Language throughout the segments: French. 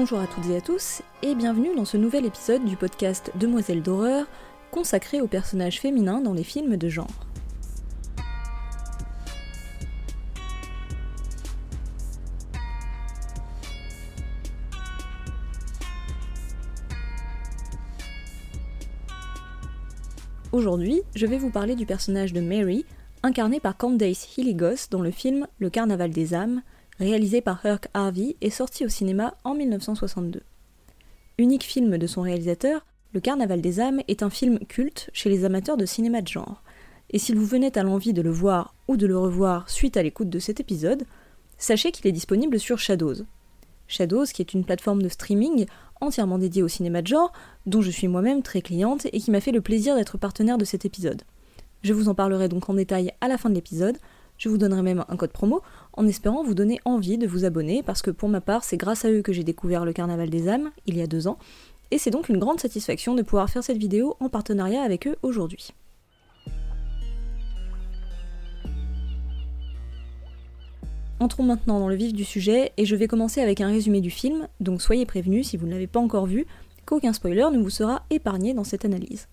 Bonjour à toutes et à tous, et bienvenue dans ce nouvel épisode du podcast Demoiselle d'horreur, consacré aux personnages féminins dans les films de genre. Aujourd'hui, je vais vous parler du personnage de Mary, incarné par Candace Hilligos dans le film Le Carnaval des âmes, réalisé par Herc Harvey et sorti au cinéma en 1962. Unique film de son réalisateur, Le Carnaval des âmes est un film culte chez les amateurs de cinéma de genre. Et s'il vous venait à l'envie de le voir ou de le revoir suite à l'écoute de cet épisode, sachez qu'il est disponible sur Shadows. Shadows, qui est une plateforme de streaming entièrement dédiée au cinéma de genre, dont je suis moi-même très cliente et qui m'a fait le plaisir d'être partenaire de cet épisode. Je vous en parlerai donc en détail à la fin de l'épisode, je vous donnerai même un code promo en espérant vous donner envie de vous abonner parce que pour ma part c'est grâce à eux que j'ai découvert le Carnaval des âmes il y a deux ans et c'est donc une grande satisfaction de pouvoir faire cette vidéo en partenariat avec eux aujourd'hui. Entrons maintenant dans le vif du sujet et je vais commencer avec un résumé du film, donc soyez prévenus si vous ne l'avez pas encore vu, qu'aucun spoiler ne vous sera épargné dans cette analyse.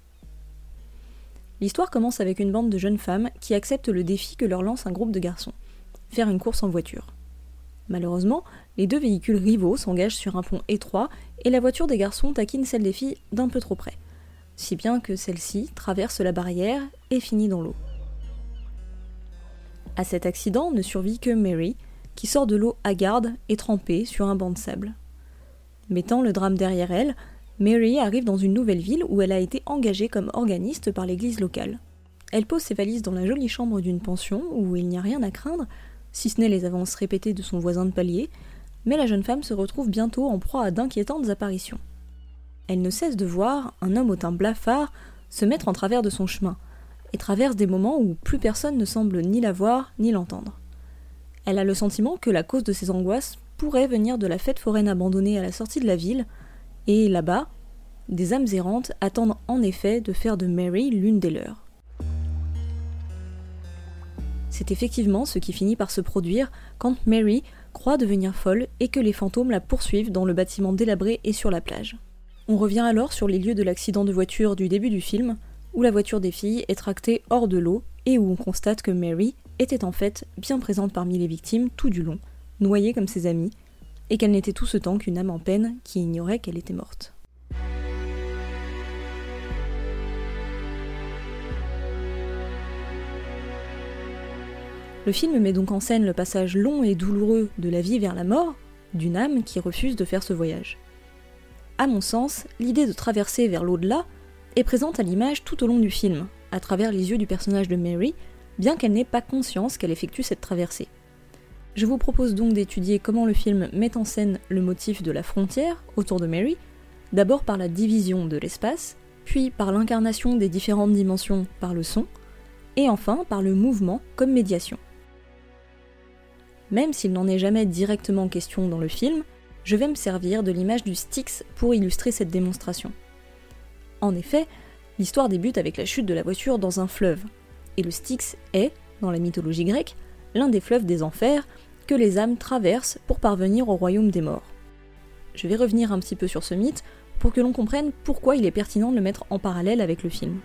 L'histoire commence avec une bande de jeunes femmes qui acceptent le défi que leur lance un groupe de garçons, faire une course en voiture. Malheureusement, les deux véhicules rivaux s'engagent sur un pont étroit et la voiture des garçons taquine celle des filles d'un peu trop près, si bien que celle-ci traverse la barrière et finit dans l'eau. À cet accident ne survit que Mary, qui sort de l'eau hagarde et trempée sur un banc de sable. Mettant le drame derrière elle, Mary arrive dans une nouvelle ville où elle a été engagée comme organiste par l'église locale. Elle pose ses valises dans la jolie chambre d'une pension où il n'y a rien à craindre, si ce n'est les avances répétées de son voisin de palier, mais la jeune femme se retrouve bientôt en proie à d'inquiétantes apparitions. Elle ne cesse de voir un homme au teint blafard se mettre en travers de son chemin, et traverse des moments où plus personne ne semble ni la voir ni l'entendre. Elle a le sentiment que la cause de ses angoisses pourrait venir de la fête foraine abandonnée à la sortie de la ville, et là-bas, des âmes errantes attendent en effet de faire de Mary l'une des leurs. C'est effectivement ce qui finit par se produire quand Mary croit devenir folle et que les fantômes la poursuivent dans le bâtiment délabré et sur la plage. On revient alors sur les lieux de l'accident de voiture du début du film, où la voiture des filles est tractée hors de l'eau et où on constate que Mary était en fait bien présente parmi les victimes tout du long, noyée comme ses amis, et qu'elle n'était tout ce temps qu'une âme en peine qui ignorait qu'elle était morte. Le film met donc en scène le passage long et douloureux de la vie vers la mort d'une âme qui refuse de faire ce voyage. À mon sens, l'idée de traverser vers l'au-delà est présente à l'image tout au long du film, à travers les yeux du personnage de Mary, bien qu'elle n'ait pas conscience qu'elle effectue cette traversée. Je vous propose donc d'étudier comment le film met en scène le motif de la frontière autour de Mary, d'abord par la division de l'espace, puis par l'incarnation des différentes dimensions par le son, et enfin par le mouvement comme médiation. Même s'il n'en est jamais directement question dans le film, je vais me servir de l'image du Styx pour illustrer cette démonstration. En effet, l'histoire débute avec la chute de la voiture dans un fleuve, et le Styx est, dans la mythologie grecque, l'un des fleuves des enfers que les âmes traversent pour parvenir au royaume des morts. Je vais revenir un petit peu sur ce mythe pour que l'on comprenne pourquoi il est pertinent de le mettre en parallèle avec le film.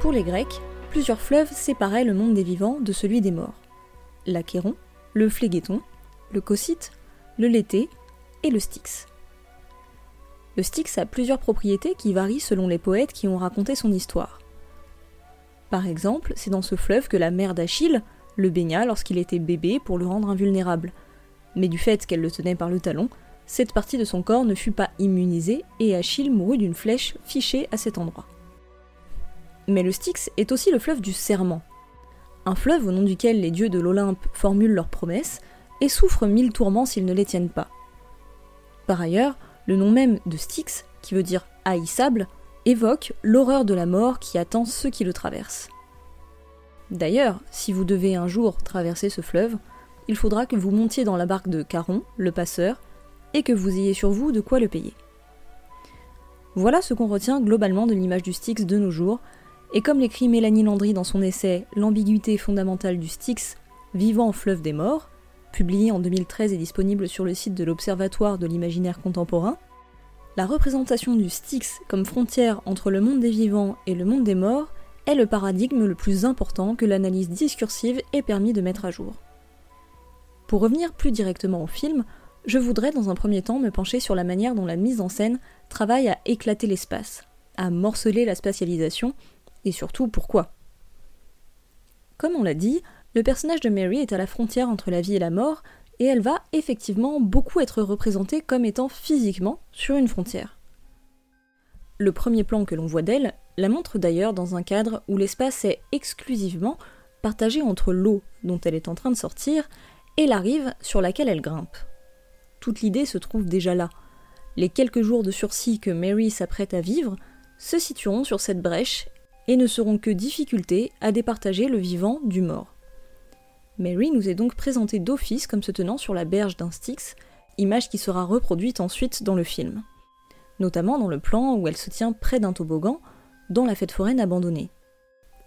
Pour les Grecs, plusieurs fleuves séparaient le monde des vivants de celui des morts. L'Achéron, le Phlégeton, le Cocyte, le Lété et le Styx. Le Styx a plusieurs propriétés qui varient selon les poètes qui ont raconté son histoire. Par exemple, c'est dans ce fleuve que la mère d'Achille le baigna lorsqu'il était bébé pour le rendre invulnérable. Mais du fait qu'elle le tenait par le talon, cette partie de son corps ne fut pas immunisée et Achille mourut d'une flèche fichée à cet endroit. Mais le Styx est aussi le fleuve du serment. Un fleuve au nom duquel les dieux de l'Olympe formulent leurs promesses et souffrent mille tourments s'ils ne les tiennent pas. Par ailleurs, le nom même de Styx, qui veut dire haïssable, évoque l'horreur de la mort qui attend ceux qui le traversent. D'ailleurs, si vous devez un jour traverser ce fleuve, il faudra que vous montiez dans la barque de Caron, le passeur, et que vous ayez sur vous de quoi le payer. Voilà ce qu'on retient globalement de l'image du Styx de nos jours, et comme l'écrit Mélanie Landry dans son essai L'ambiguïté fondamentale du Styx, Vivant fleuve des morts, publié en 2013 et disponible sur le site de l'Observatoire de l'imaginaire contemporain, la représentation du Styx comme frontière entre le monde des vivants et le monde des morts est le paradigme le plus important que l'analyse discursive ait permis de mettre à jour. Pour revenir plus directement au film, je voudrais dans un premier temps me pencher sur la manière dont la mise en scène travaille à éclater l'espace, à morceler la spatialisation, et surtout pourquoi? Comme on l'a dit, le personnage de Mary est à la frontière entre la vie et la mort, et elle va effectivement beaucoup être représentée comme étant physiquement sur une frontière. Le premier plan que l'on voit d'elle la montre d'ailleurs dans un cadre où l'espace est exclusivement partagé entre l'eau dont elle est en train de sortir et la rive sur laquelle elle grimpe. Toute l'idée se trouve déjà là. Les quelques jours de sursis que Mary s'apprête à vivre se situeront sur cette brèche et ne seront que difficultés à départager le vivant du mort. Mary nous est donc présentée d'office comme se tenant sur la berge d'un Styx, image qui sera reproduite ensuite dans le film. Notamment dans le plan où elle se tient près d'un toboggan, dans la fête foraine abandonnée.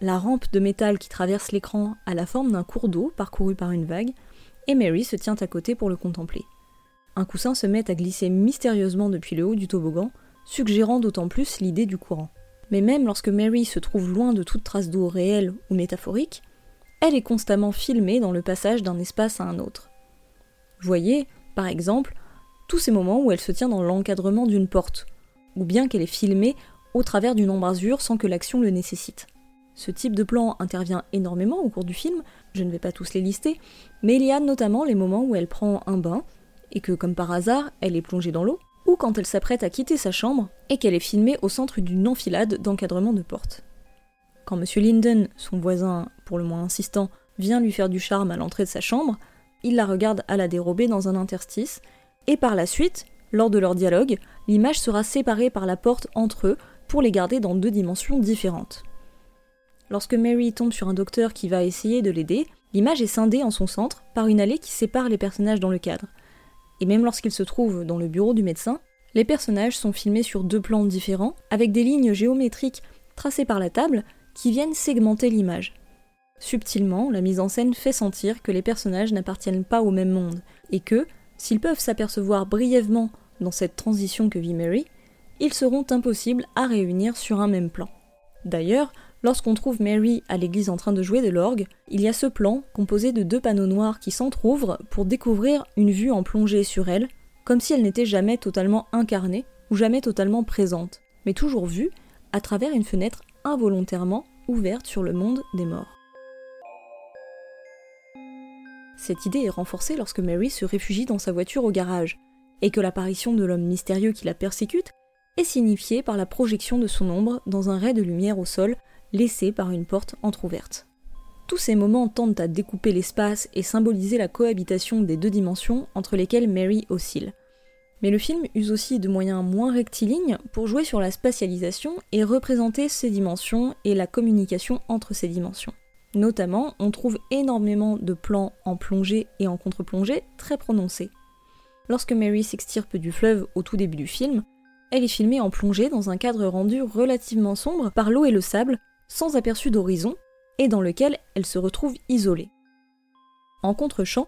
La rampe de métal qui traverse l'écran a la forme d'un cours d'eau parcouru par une vague, et Mary se tient à côté pour le contempler. Un coussin se met à glisser mystérieusement depuis le haut du toboggan, suggérant d'autant plus l'idée du courant. Mais même lorsque Mary se trouve loin de toute trace d'eau réelle ou métaphorique, elle est constamment filmée dans le passage d'un espace à un autre. Voyez, par exemple, tous ces moments où elle se tient dans l'encadrement d'une porte, ou bien qu'elle est filmée au travers d'une embrasure sans que l'action le nécessite. Ce type de plan intervient énormément au cours du film, je ne vais pas tous les lister, mais il y a notamment les moments où elle prend un bain, et que comme par hasard, elle est plongée dans l'eau, ou quand elle s'apprête à quitter sa chambre, et qu'elle est filmée au centre d'une enfilade d'encadrement de porte. Quand M. Linden, son voisin pour le moins insistant, vient lui faire du charme à l'entrée de sa chambre, il la regarde à la dérobée dans un interstice, et par la suite, lors de leur dialogue, l'image sera séparée par la porte entre eux pour les garder dans deux dimensions différentes. Lorsque Mary tombe sur un docteur qui va essayer de l'aider, l'image est scindée en son centre par une allée qui sépare les personnages dans le cadre. Et même lorsqu'il se trouve dans le bureau du médecin, les personnages sont filmés sur deux plans différents, avec des lignes géométriques tracées par la table qui viennent segmenter l'image. Subtilement, la mise en scène fait sentir que les personnages n'appartiennent pas au même monde, et que, s'ils peuvent s'apercevoir brièvement dans cette transition que vit Mary, ils seront impossibles à réunir sur un même plan. D'ailleurs, lorsqu'on trouve Mary à l'église en train de jouer de l'orgue, il y a ce plan composé de deux panneaux noirs qui s'entr'ouvrent pour découvrir une vue en plongée sur elle, comme si elle n'était jamais totalement incarnée ou jamais totalement présente, mais toujours vue à travers une fenêtre involontairement ouverte sur le monde des morts. Cette idée est renforcée lorsque Mary se réfugie dans sa voiture au garage, et que l'apparition de l'homme mystérieux qui la persécute est signifiée par la projection de son ombre dans un ray de lumière au sol laissé par une porte entr'ouverte. Tous ces moments tendent à découper l'espace et symboliser la cohabitation des deux dimensions entre lesquelles Mary oscille. Mais le film use aussi de moyens moins rectilignes pour jouer sur la spatialisation et représenter ces dimensions et la communication entre ces dimensions. Notamment, on trouve énormément de plans en plongée et en contre-plongée très prononcés. Lorsque Mary s'extirpe du fleuve au tout début du film, elle est filmée en plongée dans un cadre rendu relativement sombre par l'eau et le sable, sans aperçu d'horizon, et dans lequel elle se retrouve isolée. En contre-champ,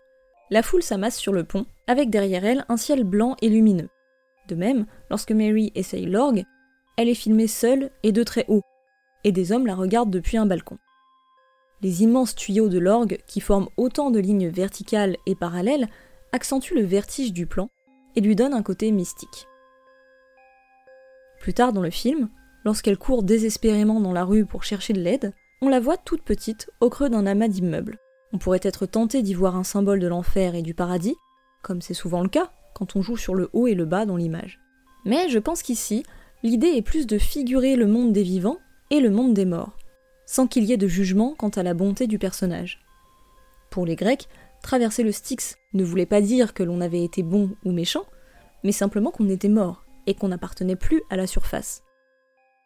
la foule s'amasse sur le pont, avec derrière elle un ciel blanc et lumineux. De même, lorsque Mary essaye l'orgue, elle est filmée seule et de très haut, et des hommes la regardent depuis un balcon. Les immenses tuyaux de l'orgue, qui forment autant de lignes verticales et parallèles, accentuent le vertige du plan et lui donnent un côté mystique. Plus tard dans le film, lorsqu'elle court désespérément dans la rue pour chercher de l'aide, on la voit toute petite au creux d'un amas d'immeubles. On pourrait être tenté d'y voir un symbole de l'enfer et du paradis, comme c'est souvent le cas quand on joue sur le haut et le bas dans l'image. Mais je pense qu'ici, l'idée est plus de figurer le monde des vivants et le monde des morts, sans qu'il y ait de jugement quant à la bonté du personnage. Pour les Grecs, traverser le Styx ne voulait pas dire que l'on avait été bon ou méchant, mais simplement qu'on était mort et qu'on n'appartenait plus à la surface.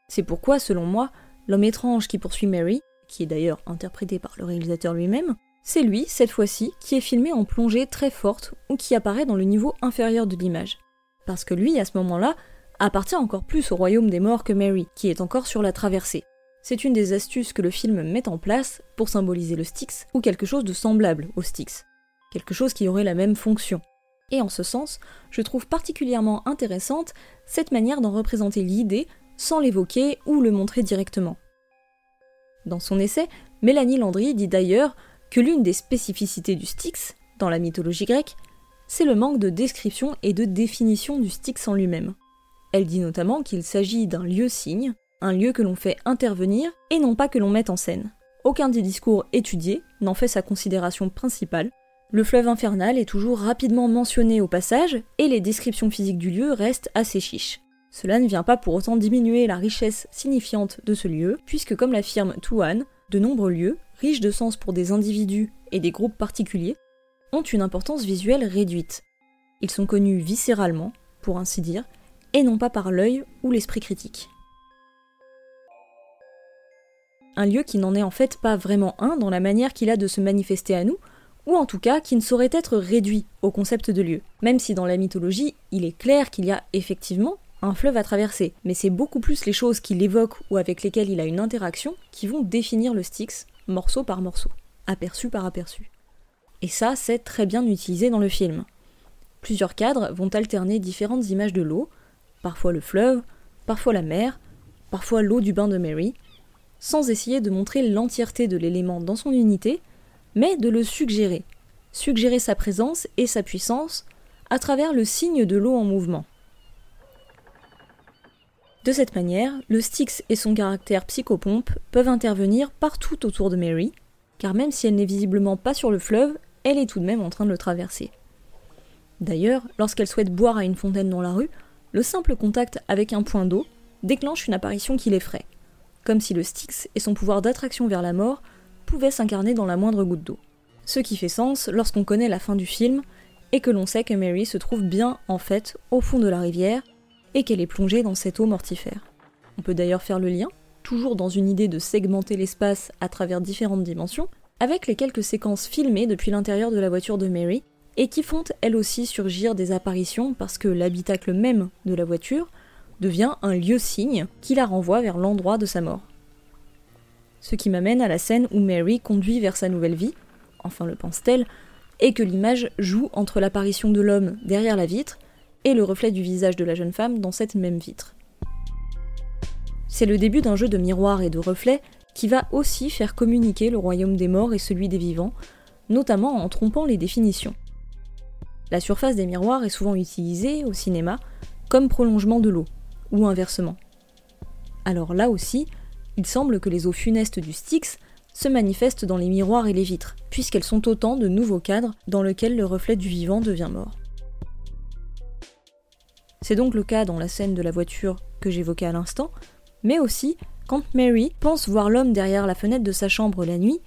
C'est pourquoi, selon moi, l'homme étrange qui poursuit Mary, qui est d'ailleurs interprété par le réalisateur lui-même, c'est lui, cette fois-ci, qui est filmé en plongée très forte ou qui apparaît dans le niveau inférieur de l'image. Parce que lui, à ce moment-là, appartient encore plus au royaume des morts que Mary, qui est encore sur la traversée. C'est une des astuces que le film met en place pour symboliser le Styx ou quelque chose de semblable au Styx, quelque chose qui aurait la même fonction. Et en ce sens, je trouve particulièrement intéressante cette manière d'en représenter l'idée sans l'évoquer ou le montrer directement. Dans son essai, Mélanie Landry dit d'ailleurs que l'une des spécificités du Styx, dans la mythologie grecque, c'est le manque de description et de définition du Styx en lui-même. Elle dit notamment qu'il s'agit d'un lieu-signe, un lieu que l'on fait intervenir et non pas que l'on mette en scène. Aucun des discours étudiés n'en fait sa considération principale. Le fleuve infernal est toujours rapidement mentionné au passage et les descriptions physiques du lieu restent assez chiches. Cela ne vient pas pour autant diminuer la richesse signifiante de ce lieu, puisque comme l'affirme Tuan, de nombreux lieux, riches de sens pour des individus et des groupes particuliers, ont une importance visuelle réduite. Ils sont connus viscéralement, pour ainsi dire, et non pas par l'œil ou l'esprit critique. Un lieu qui n'en est en fait pas vraiment un dans la manière qu'il a de se manifester à nous, ou en tout cas qui ne saurait être réduit au concept de lieu, même si dans la mythologie il est clair qu'il y a effectivement un fleuve à traverser, mais c'est beaucoup plus les choses qu'il évoque ou avec lesquelles il a une interaction qui vont définir le Styx, morceau par morceau, aperçu par aperçu. Et ça, c'est très bien utilisé dans le film. Plusieurs cadres vont alterner différentes images de l'eau, parfois le fleuve, parfois la mer, parfois l'eau du bain de Mary, sans essayer de montrer l'entièreté de l'élément dans son unité, mais de le suggérer, suggérer sa présence et sa puissance à travers le signe de l'eau en mouvement. De cette manière, le Styx et son caractère psychopompe peuvent intervenir partout autour de Mary, car même si elle n'est visiblement pas sur le fleuve, elle est tout de même en train de le traverser. D'ailleurs, lorsqu'elle souhaite boire à une fontaine dans la rue, le simple contact avec un point d'eau déclenche une apparition qui l'effraie, comme si le Styx et son pouvoir d'attraction vers la mort pouvaient s'incarner dans la moindre goutte d'eau. Ce qui fait sens lorsqu'on connaît la fin du film et que l'on sait que Mary se trouve bien en fait au fond de la rivière et qu'elle est plongée dans cette eau mortifère. On peut d'ailleurs faire le lien, toujours dans une idée de segmenter l'espace à travers différentes dimensions, avec les quelques séquences filmées depuis l'intérieur de la voiture de Mary, et qui font elles aussi surgir des apparitions parce que l'habitacle même de la voiture devient un lieu-signe qui la renvoie vers l'endroit de sa mort. Ce qui m'amène à la scène où Mary conduit vers sa nouvelle vie, enfin le pense-t-elle, et que l'image joue entre l'apparition de l'homme derrière la vitre et le reflet du visage de la jeune femme dans cette même vitre. C'est le début d'un jeu de miroirs et de reflets qui va aussi faire communiquer le royaume des morts et celui des vivants, notamment en trompant les définitions. La surface des miroirs est souvent utilisée au cinéma comme prolongement de l'eau, ou inversement. Alors là aussi, il semble que les eaux funestes du Styx se manifestent dans les miroirs et les vitres, puisqu'elles sont autant de nouveaux cadres dans lesquels le reflet du vivant devient mort. C'est donc le cas dans la scène de la voiture que j'évoquais à l'instant, mais aussi quand Mary pense voir l'homme derrière la fenêtre de sa chambre la nuit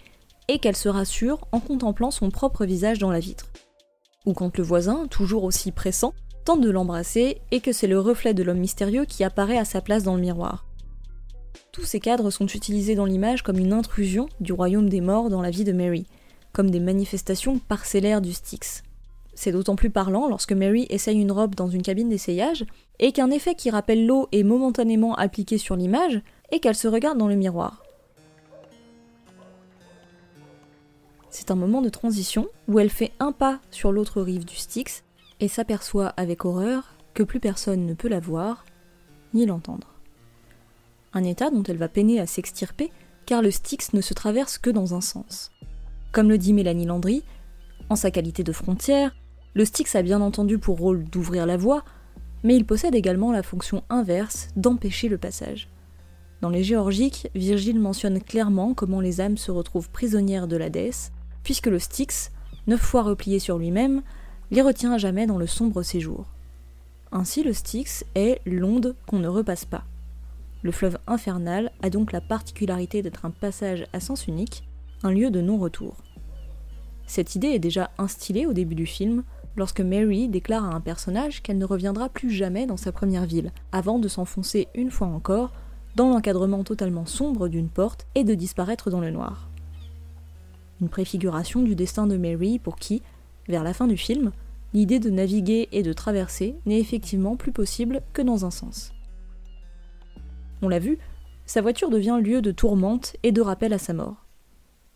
et qu'elle se rassure en contemplant son propre visage dans la vitre. Ou quand le voisin, toujours aussi pressant, tente de l'embrasser et que c'est le reflet de l'homme mystérieux qui apparaît à sa place dans le miroir. Tous ces cadres sont utilisés dans l'image comme une intrusion du royaume des morts dans la vie de Mary, comme des manifestations parcellaires du Styx. C'est d'autant plus parlant lorsque Mary essaye une robe dans une cabine d'essayage et qu'un effet qui rappelle l'eau est momentanément appliqué sur l'image et qu'elle se regarde dans le miroir. C'est un moment de transition où elle fait un pas sur l'autre rive du Styx et s'aperçoit avec horreur que plus personne ne peut la voir ni l'entendre. Un état dont elle va peiner à s'extirper car le Styx ne se traverse que dans un sens. Comme le dit Mélanie Landry, en sa qualité de frontière, le Styx a bien entendu pour rôle d'ouvrir la voie, mais il possède également la fonction inverse d'empêcher le passage. Dans les Géorgiques, Virgile mentionne clairement comment les âmes se retrouvent prisonnières de déesse, puisque le Styx, neuf fois replié sur lui-même, les retient à jamais dans le sombre séjour. Ainsi le Styx est l'onde qu'on ne repasse pas. Le fleuve infernal a donc la particularité d'être un passage à sens unique, un lieu de non-retour. Cette idée est déjà instillée au début du film, lorsque Mary déclare à un personnage qu'elle ne reviendra plus jamais dans sa première ville, avant de s'enfoncer une fois encore dans l'encadrement totalement sombre d'une porte et de disparaître dans le noir. Une préfiguration du destin de Mary pour qui, vers la fin du film, l'idée de naviguer et de traverser n'est effectivement plus possible que dans un sens. On l'a vu, sa voiture devient lieu de tourmente et de rappel à sa mort.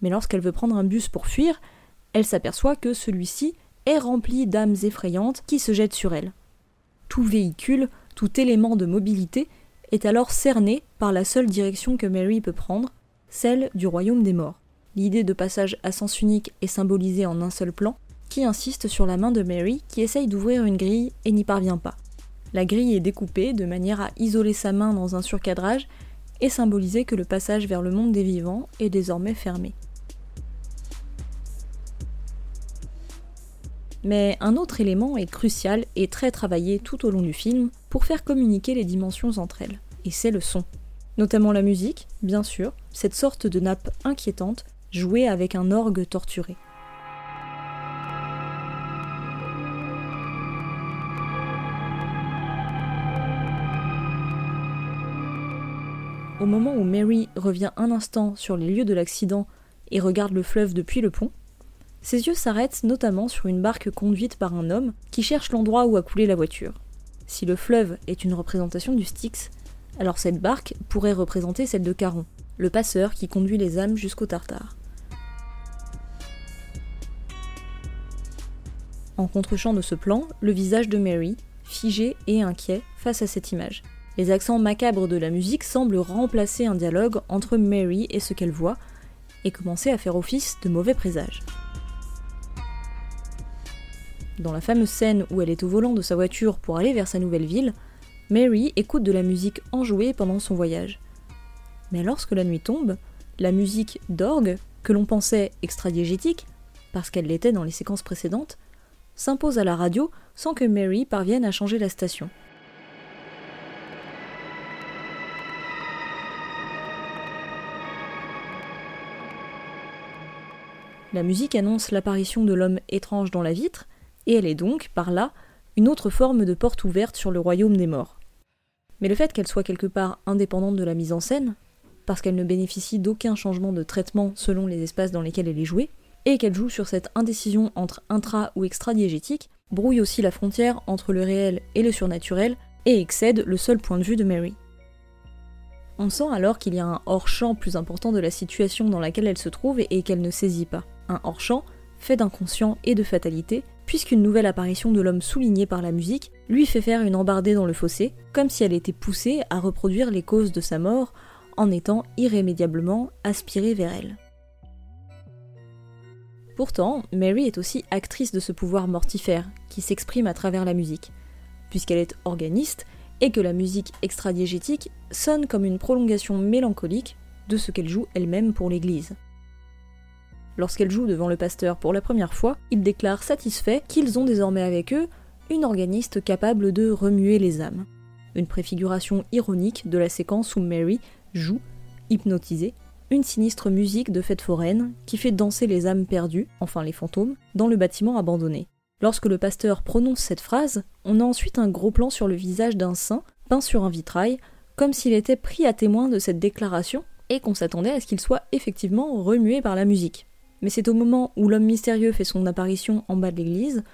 Mais lorsqu'elle veut prendre un bus pour fuir, elle s'aperçoit que celui-ci est rempli d'âmes effrayantes qui se jettent sur elle. Tout véhicule, tout élément de mobilité est alors cerné par la seule direction que Mary peut prendre, celle du royaume des morts. L'idée de passage à sens unique est symbolisée en un seul plan, qui insiste sur la main de Mary qui essaye d'ouvrir une grille et n'y parvient pas. La grille est découpée de manière à isoler sa main dans un surcadrage et symboliser que le passage vers le monde des vivants est désormais fermé. Mais un autre élément est crucial et très travaillé tout au long du film pour faire communiquer les dimensions entre elles, et c'est le son. Notamment la musique, bien sûr, cette sorte de nappe inquiétante jouée avec un orgue torturé. Au moment où Mary revient un instant sur les lieux de l'accident et regarde le fleuve depuis le pont, ses yeux s'arrêtent notamment sur une barque conduite par un homme qui cherche l'endroit où a coulé la voiture. Si le fleuve est une représentation du Styx, alors cette barque pourrait représenter celle de Caron, le passeur qui conduit les âmes jusqu'au Tartare. En contre-champ de ce plan, le visage de Mary, figé et inquiet face à cette image. Les accents macabres de la musique semblent remplacer un dialogue entre Mary et ce qu'elle voit, et commencer à faire office de mauvais présage. Dans la fameuse scène où elle est au volant de sa voiture pour aller vers sa nouvelle ville, Mary écoute de la musique enjouée pendant son voyage. Mais lorsque la nuit tombe, la musique d'orgue, que l'on pensait extradiégétique, parce qu'elle l'était dans les séquences précédentes, s'impose à la radio sans que Mary parvienne à changer la station. La musique annonce l'apparition de l'homme étrange dans la vitre, et elle est donc, par là, une autre forme de porte ouverte sur le royaume des morts. Mais le fait qu'elle soit quelque part indépendante de la mise en scène, parce qu'elle ne bénéficie d'aucun changement de traitement selon les espaces dans lesquels elle est jouée, et qu'elle joue sur cette indécision entre intra ou extra-diégétique, brouille aussi la frontière entre le réel et le surnaturel, et excède le seul point de vue de Mary. On sent alors qu'il y a un hors-champ plus important de la situation dans laquelle elle se trouve et qu'elle ne saisit pas un hors-champ, fait d'inconscient et de fatalité, puisqu'une nouvelle apparition de l'homme soulignée par la musique lui fait faire une embardée dans le fossé, comme si elle était poussée à reproduire les causes de sa mort en étant irrémédiablement aspirée vers elle. Pourtant, Mary est aussi actrice de ce pouvoir mortifère qui s'exprime à travers la musique, puisqu'elle est organiste et que la musique extradiégétique sonne comme une prolongation mélancolique de ce qu'elle joue elle-même pour l'Église. Lorsqu'elle joue devant le pasteur pour la première fois, il déclare satisfait qu'ils ont désormais avec eux une organiste capable de remuer les âmes. Une préfiguration ironique de la séquence où Mary joue, hypnotisée, une sinistre musique de fête foraine qui fait danser les âmes perdues, enfin les fantômes, dans le bâtiment abandonné. Lorsque le pasteur prononce cette phrase, on a ensuite un gros plan sur le visage d'un saint, peint sur un vitrail, comme s'il était pris à témoin de cette déclaration et qu'on s'attendait à ce qu'il soit effectivement remué par la musique mais c'est au moment où l'homme mystérieux fait son apparition en bas de l'église,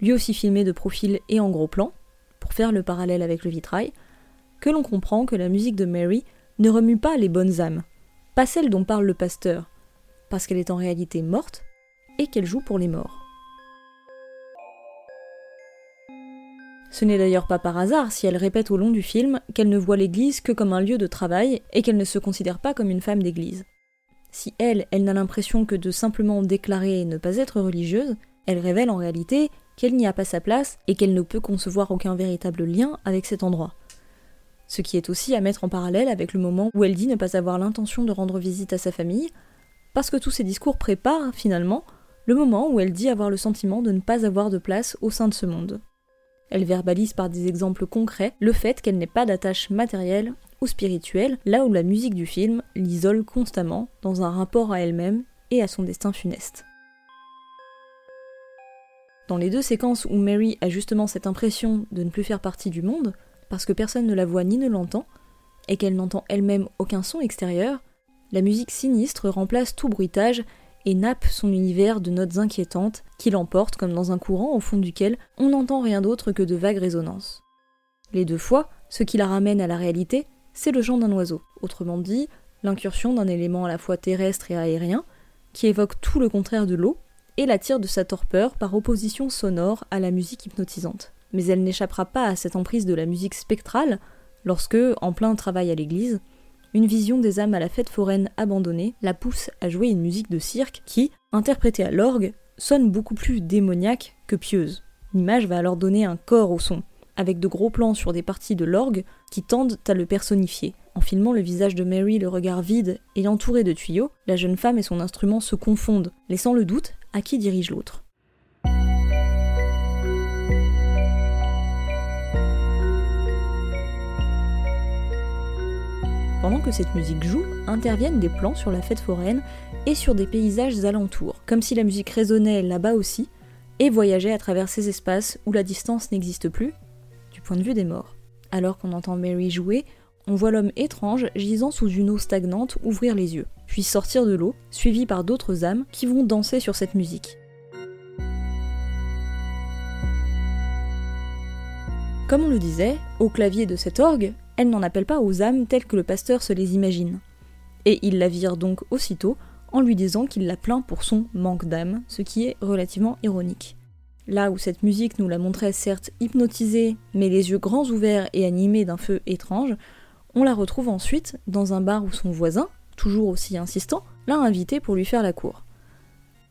lui aussi filmé de profil et en gros plan, pour faire le parallèle avec le vitrail, que l'on comprend que la musique de Mary ne remue pas les bonnes âmes, pas celle dont parle le pasteur, parce qu'elle est en réalité morte et qu'elle joue pour les morts. Ce n'est d'ailleurs pas par hasard si elle répète au long du film qu'elle ne voit l'église que comme un lieu de travail et qu'elle ne se considère pas comme une femme d'église. Si elle, elle n'a l'impression que de simplement déclarer ne pas être religieuse, elle révèle en réalité qu'elle n'y a pas sa place et qu'elle ne peut concevoir aucun véritable lien avec cet endroit. Ce qui est aussi à mettre en parallèle avec le moment où elle dit ne pas avoir l'intention de rendre visite à sa famille, parce que tous ces discours préparent, finalement, le moment où elle dit avoir le sentiment de ne pas avoir de place au sein de ce monde. Elle verbalise par des exemples concrets le fait qu'elle n'ait pas d'attache matérielle ou spirituelle, là où la musique du film l'isole constamment dans un rapport à elle-même et à son destin funeste. Dans les deux séquences où Mary a justement cette impression de ne plus faire partie du monde, parce que personne ne la voit ni ne l'entend, et qu'elle n'entend elle-même aucun son extérieur, la musique sinistre remplace tout bruitage et nappe son univers de notes inquiétantes qui l'emportent comme dans un courant au fond duquel on n'entend rien d'autre que de vagues résonances. Les deux fois, ce qui la ramène à la réalité, c'est le chant d'un oiseau, autrement dit, l'incursion d'un élément à la fois terrestre et aérien, qui évoque tout le contraire de l'eau, et l'attire de sa torpeur par opposition sonore à la musique hypnotisante. Mais elle n'échappera pas à cette emprise de la musique spectrale lorsque, en plein travail à l'église, une vision des âmes à la fête foraine abandonnée la pousse à jouer une musique de cirque qui, interprétée à l'orgue, sonne beaucoup plus démoniaque que pieuse. L'image va alors donner un corps au son, avec de gros plans sur des parties de l'orgue qui tendent à le personnifier. En filmant le visage de Mary, le regard vide et entouré de tuyaux, la jeune femme et son instrument se confondent, laissant le doute à qui dirige l'autre. Pendant que cette musique joue, interviennent des plans sur la fête foraine et sur des paysages alentours, comme si la musique résonnait là-bas aussi, et voyageait à travers ces espaces où la distance n'existe plus, point de vue des morts. Alors qu'on entend Mary jouer, on voit l'homme étrange gisant sous une eau stagnante ouvrir les yeux, puis sortir de l'eau, suivi par d'autres âmes qui vont danser sur cette musique. Comme on le disait, au clavier de cet orgue, elle n'en appelle pas aux âmes telles que le pasteur se les imagine. Et il la vire donc aussitôt en lui disant qu'il la plaint pour son manque d'âme, ce qui est relativement ironique. Là où cette musique nous la montrait certes hypnotisée, mais les yeux grands ouverts et animés d'un feu étrange, on la retrouve ensuite dans un bar où son voisin, toujours aussi insistant, l'a invité pour lui faire la cour.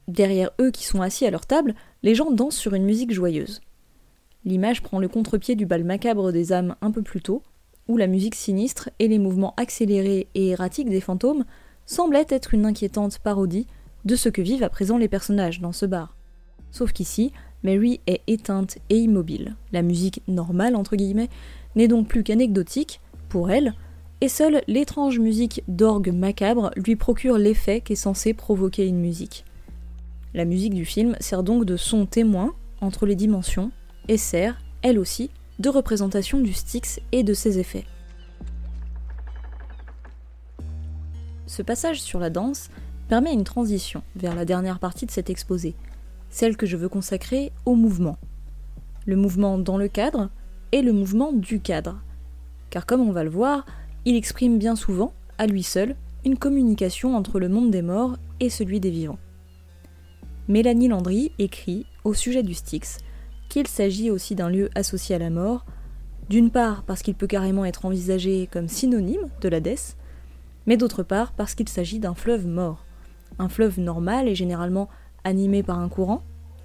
Derrière eux qui sont assis à leur table, les gens dansent sur une musique joyeuse. L'image prend le contre-pied du bal macabre des âmes un peu plus tôt, où la musique sinistre et les mouvements accélérés et erratiques des fantômes semblaient être une inquiétante parodie de ce que vivent à présent les personnages dans ce bar. Sauf qu'ici, Mary est éteinte et immobile. La musique normale, entre guillemets, n'est donc plus qu'anecdotique, pour elle, et seule l'étrange musique d'orgue macabre lui procure l'effet qu'est censé provoquer une musique. La musique du film sert donc de son témoin entre les dimensions et sert, elle aussi, de représentation du Styx et de ses effets. Ce passage sur la danse permet une transition vers la dernière partie de cet exposé, celle que je veux consacrer au mouvement. Le mouvement dans le cadre et le mouvement du cadre. Car comme on va le voir, il exprime bien souvent, à lui seul, une communication entre le monde des morts et celui des vivants. Mélanie Landry écrit, au sujet du Styx, qu'il s'agit aussi d'un lieu associé à la mort, d'une part parce qu'il peut carrément être envisagé comme synonyme de l'Hadès, mais d'autre part parce qu'il s'agit d'un fleuve mort. Un fleuve normal est généralement animé par un courant,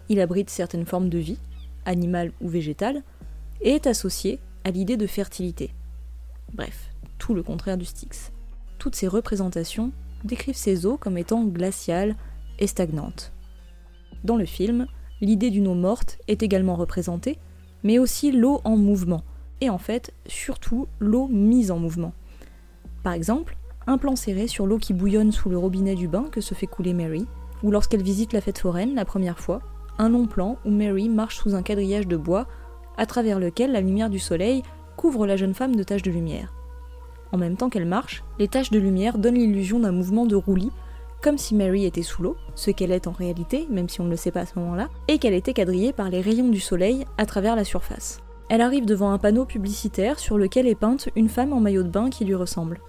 il abrite certaines formes de vie, animale ou végétale, et est associé à l'idée de fertilité. Bref, tout le contraire du Styx. Toutes ces représentations décrivent ces eaux comme étant glaciales et stagnantes. Dans le film, l'idée d'une eau morte est également représentée, mais aussi l'eau en mouvement, et en fait surtout l'eau mise en mouvement. Par exemple, un plan serré sur l'eau qui bouillonne sous le robinet du bain que se fait couler Mary, ou lorsqu'elle visite la fête foraine la première fois, un long plan où Mary marche sous un quadrillage de bois à travers lequel la lumière du soleil couvre la jeune femme de taches de lumière. En même temps qu'elle marche, les taches de lumière donnent l'illusion d'un mouvement de roulis, comme si Mary était sous l'eau, ce qu'elle est en réalité, même si on ne le sait pas à ce moment-là, et qu'elle était quadrillée par les rayons du soleil à travers la surface. Elle arrive devant un panneau publicitaire sur lequel est peinte une femme en maillot de bain qui lui ressemble.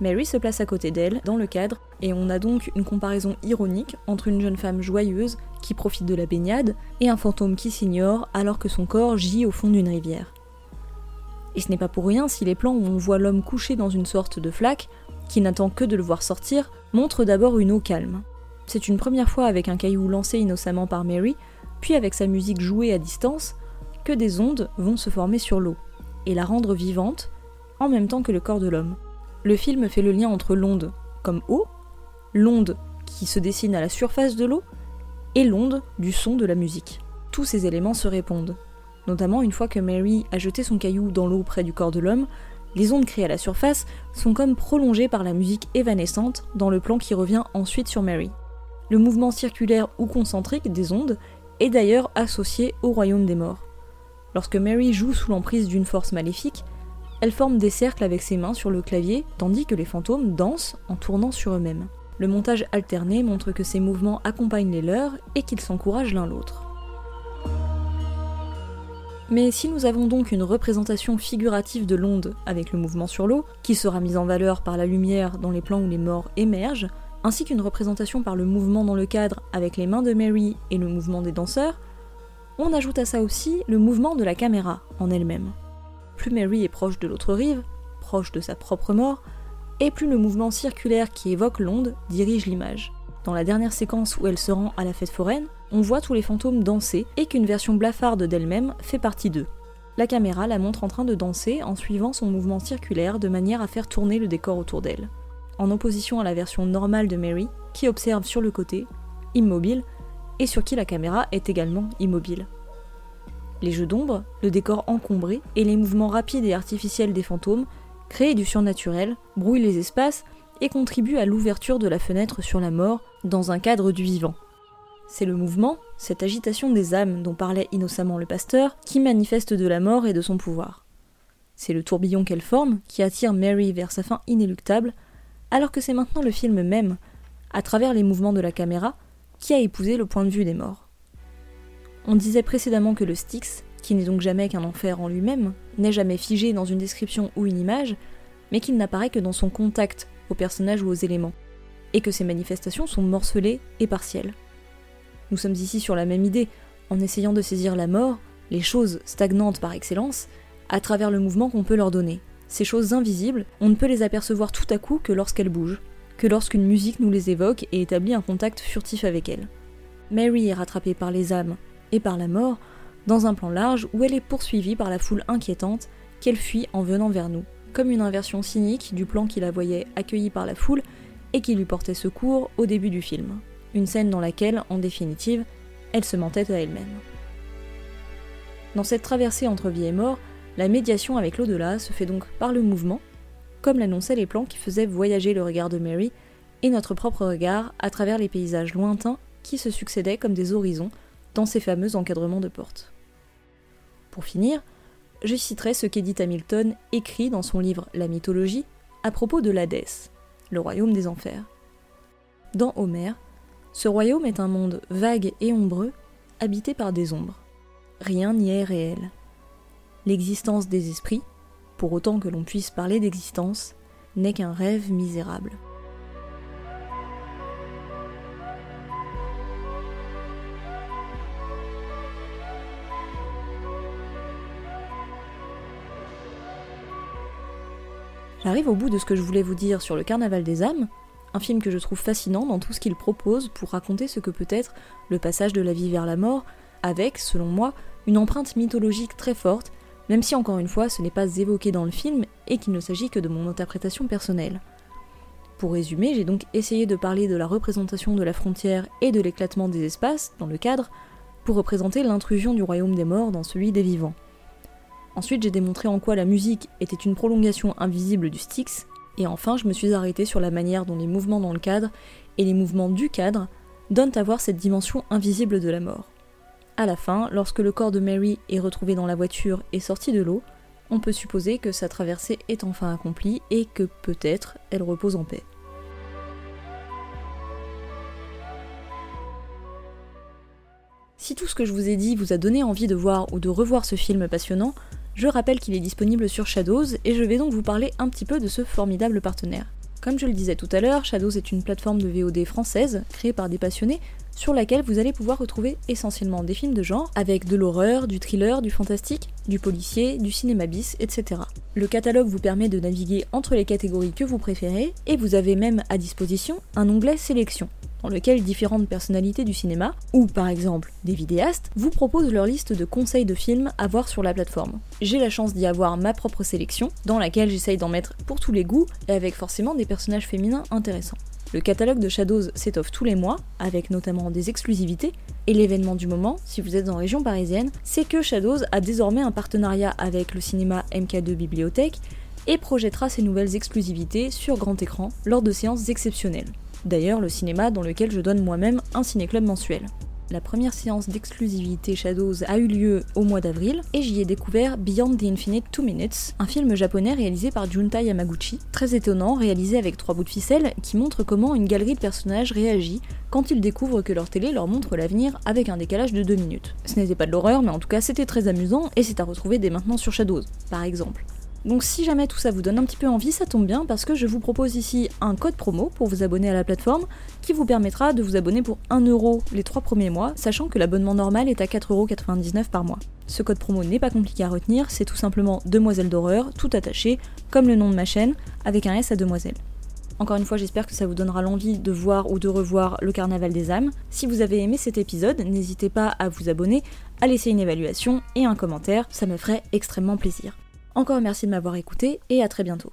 Mary se place à côté d'elle, dans le cadre, et on a donc une comparaison ironique entre une jeune femme joyeuse qui profite de la baignade et un fantôme qui s'ignore alors que son corps gît au fond d'une rivière. Et ce n'est pas pour rien si les plans où on voit l'homme couché dans une sorte de flaque, qui n'attend que de le voir sortir, montrent d'abord une eau calme. C'est une première fois avec un caillou lancé innocemment par Mary, puis avec sa musique jouée à distance, que des ondes vont se former sur l'eau, et la rendre vivante, en même temps que le corps de l'homme. Le film fait le lien entre l'onde comme eau, l'onde qui se dessine à la surface de l'eau, et l'onde du son de la musique. Tous ces éléments se répondent. Notamment une fois que Mary a jeté son caillou dans l'eau près du corps de l'homme, les ondes créées à la surface sont comme prolongées par la musique évanescente dans le plan qui revient ensuite sur Mary. Le mouvement circulaire ou concentrique des ondes est d'ailleurs associé au royaume des morts. Lorsque Mary joue sous l'emprise d'une force maléfique, elle forme des cercles avec ses mains sur le clavier, tandis que les fantômes dansent en tournant sur eux-mêmes. Le montage alterné montre que ces mouvements accompagnent les leurs et qu'ils s'encouragent l'un l'autre. Mais si nous avons donc une représentation figurative de l'onde avec le mouvement sur l'eau, qui sera mise en valeur par la lumière dans les plans où les morts émergent, ainsi qu'une représentation par le mouvement dans le cadre avec les mains de Mary et le mouvement des danseurs, on ajoute à ça aussi le mouvement de la caméra en elle-même. Plus Mary est proche de l'autre rive, proche de sa propre mort, et plus le mouvement circulaire qui évoque l'onde dirige l'image. Dans la dernière séquence où elle se rend à la fête foraine, on voit tous les fantômes danser et qu'une version blafarde d'elle-même fait partie d'eux. La caméra la montre en train de danser en suivant son mouvement circulaire de manière à faire tourner le décor autour d'elle. En opposition à la version normale de Mary, qui observe sur le côté, immobile, et sur qui la caméra est également immobile. Les jeux d'ombre, le décor encombré et les mouvements rapides et artificiels des fantômes créent du surnaturel, brouillent les espaces et contribuent à l'ouverture de la fenêtre sur la mort dans un cadre du vivant. C'est le mouvement, cette agitation des âmes dont parlait innocemment le pasteur, qui manifeste de la mort et de son pouvoir. C'est le tourbillon qu'elle forme qui attire Mary vers sa fin inéluctable, alors que c'est maintenant le film même, à travers les mouvements de la caméra, qui a épousé le point de vue des morts. On disait précédemment que le Styx, qui n'est donc jamais qu'un enfer en lui-même, n'est jamais figé dans une description ou une image, mais qu'il n'apparaît que dans son contact aux personnages ou aux éléments, et que ses manifestations sont morcelées et partielles. Nous sommes ici sur la même idée, en essayant de saisir la mort, les choses stagnantes par excellence, à travers le mouvement qu'on peut leur donner. Ces choses invisibles, on ne peut les apercevoir tout à coup que lorsqu'elles bougent, que lorsqu'une musique nous les évoque et établit un contact furtif avec elles. Mary est rattrapée par les âmes et par la mort dans un plan large où elle est poursuivie par la foule inquiétante qu'elle fuit en venant vers nous, comme une inversion cynique du plan qui la voyait accueillie par la foule et qui lui portait secours au début du film une scène dans laquelle, en définitive, elle se mentait à elle-même. Dans cette traversée entre vie et mort, la médiation avec l'au-delà se fait donc par le mouvement, comme l'annonçaient les plans qui faisaient voyager le regard de Mary et notre propre regard à travers les paysages lointains qui se succédaient comme des horizons dans ces fameux encadrements de portes. Pour finir, je citerai ce qu'Edith Hamilton écrit dans son livre La mythologie à propos de l'Hadès, le royaume des enfers. Dans Homère, ce royaume est un monde vague et ombreux, habité par des ombres. Rien n'y est réel. L'existence des esprits, pour autant que l'on puisse parler d'existence, n'est qu'un rêve misérable. J'arrive au bout de ce que je voulais vous dire sur le Carnaval des âmes, un film que je trouve fascinant dans tout ce qu'il propose pour raconter ce que peut être le passage de la vie vers la mort, avec, selon moi, une empreinte mythologique très forte, même si encore une fois ce n'est pas évoqué dans le film et qu'il ne s'agit que de mon interprétation personnelle. Pour résumer, j'ai donc essayé de parler de la représentation de la frontière et de l'éclatement des espaces dans le cadre, pour représenter l'intrusion du royaume des morts dans celui des vivants. Ensuite, j'ai démontré en quoi la musique était une prolongation invisible du Styx, et enfin, je me suis arrêtée sur la manière dont les mouvements dans le cadre et les mouvements du cadre donnent à voir cette dimension invisible de la mort. À la fin, lorsque le corps de Mary est retrouvé dans la voiture et sorti de l'eau, on peut supposer que sa traversée est enfin accomplie et que peut-être elle repose en paix. Si tout ce que je vous ai dit vous a donné envie de voir ou de revoir ce film passionnant, je rappelle qu'il est disponible sur Shadows et je vais donc vous parler un petit peu de ce formidable partenaire. Comme je le disais tout à l'heure, Shadows est une plateforme de VOD française créée par des passionnés sur laquelle vous allez pouvoir retrouver essentiellement des films de genre, avec de l'horreur, du thriller, du fantastique, du policier, du cinéma bis, etc. Le catalogue vous permet de naviguer entre les catégories que vous préférez, et vous avez même à disposition un onglet sélection, dans lequel différentes personnalités du cinéma, ou par exemple des vidéastes, vous proposent leur liste de conseils de films à voir sur la plateforme. J'ai la chance d'y avoir ma propre sélection, dans laquelle j'essaye d'en mettre pour tous les goûts, et avec forcément des personnages féminins intéressants. Le catalogue de Shadows s'étoffe tous les mois, avec notamment des exclusivités, et l'événement du moment, si vous êtes en région parisienne, c'est que Shadows a désormais un partenariat avec le cinéma MK2 Bibliothèque et projettera ses nouvelles exclusivités sur grand écran lors de séances exceptionnelles. D'ailleurs, le cinéma dans lequel je donne moi-même un ciné-club mensuel. La première séance d'exclusivité Shadows a eu lieu au mois d'avril et j'y ai découvert Beyond the Infinite Two Minutes, un film japonais réalisé par Junta Yamaguchi, très étonnant, réalisé avec trois bouts de ficelle qui montre comment une galerie de personnages réagit quand ils découvrent que leur télé leur montre l'avenir avec un décalage de 2 minutes. Ce n'était pas de l'horreur, mais en tout cas c'était très amusant et c'est à retrouver dès maintenant sur Shadows, par exemple. Donc si jamais tout ça vous donne un petit peu envie, ça tombe bien parce que je vous propose ici un code promo pour vous abonner à la plateforme qui vous permettra de vous abonner pour 1€ les 3 premiers mois, sachant que l'abonnement normal est à 4,99€ par mois. Ce code promo n'est pas compliqué à retenir, c'est tout simplement Demoiselle d'horreur, tout attaché, comme le nom de ma chaîne, avec un S à Demoiselle. Encore une fois, j'espère que ça vous donnera l'envie de voir ou de revoir le Carnaval des âmes. Si vous avez aimé cet épisode, n'hésitez pas à vous abonner, à laisser une évaluation et un commentaire, ça me ferait extrêmement plaisir. Encore merci de m'avoir écouté et à très bientôt.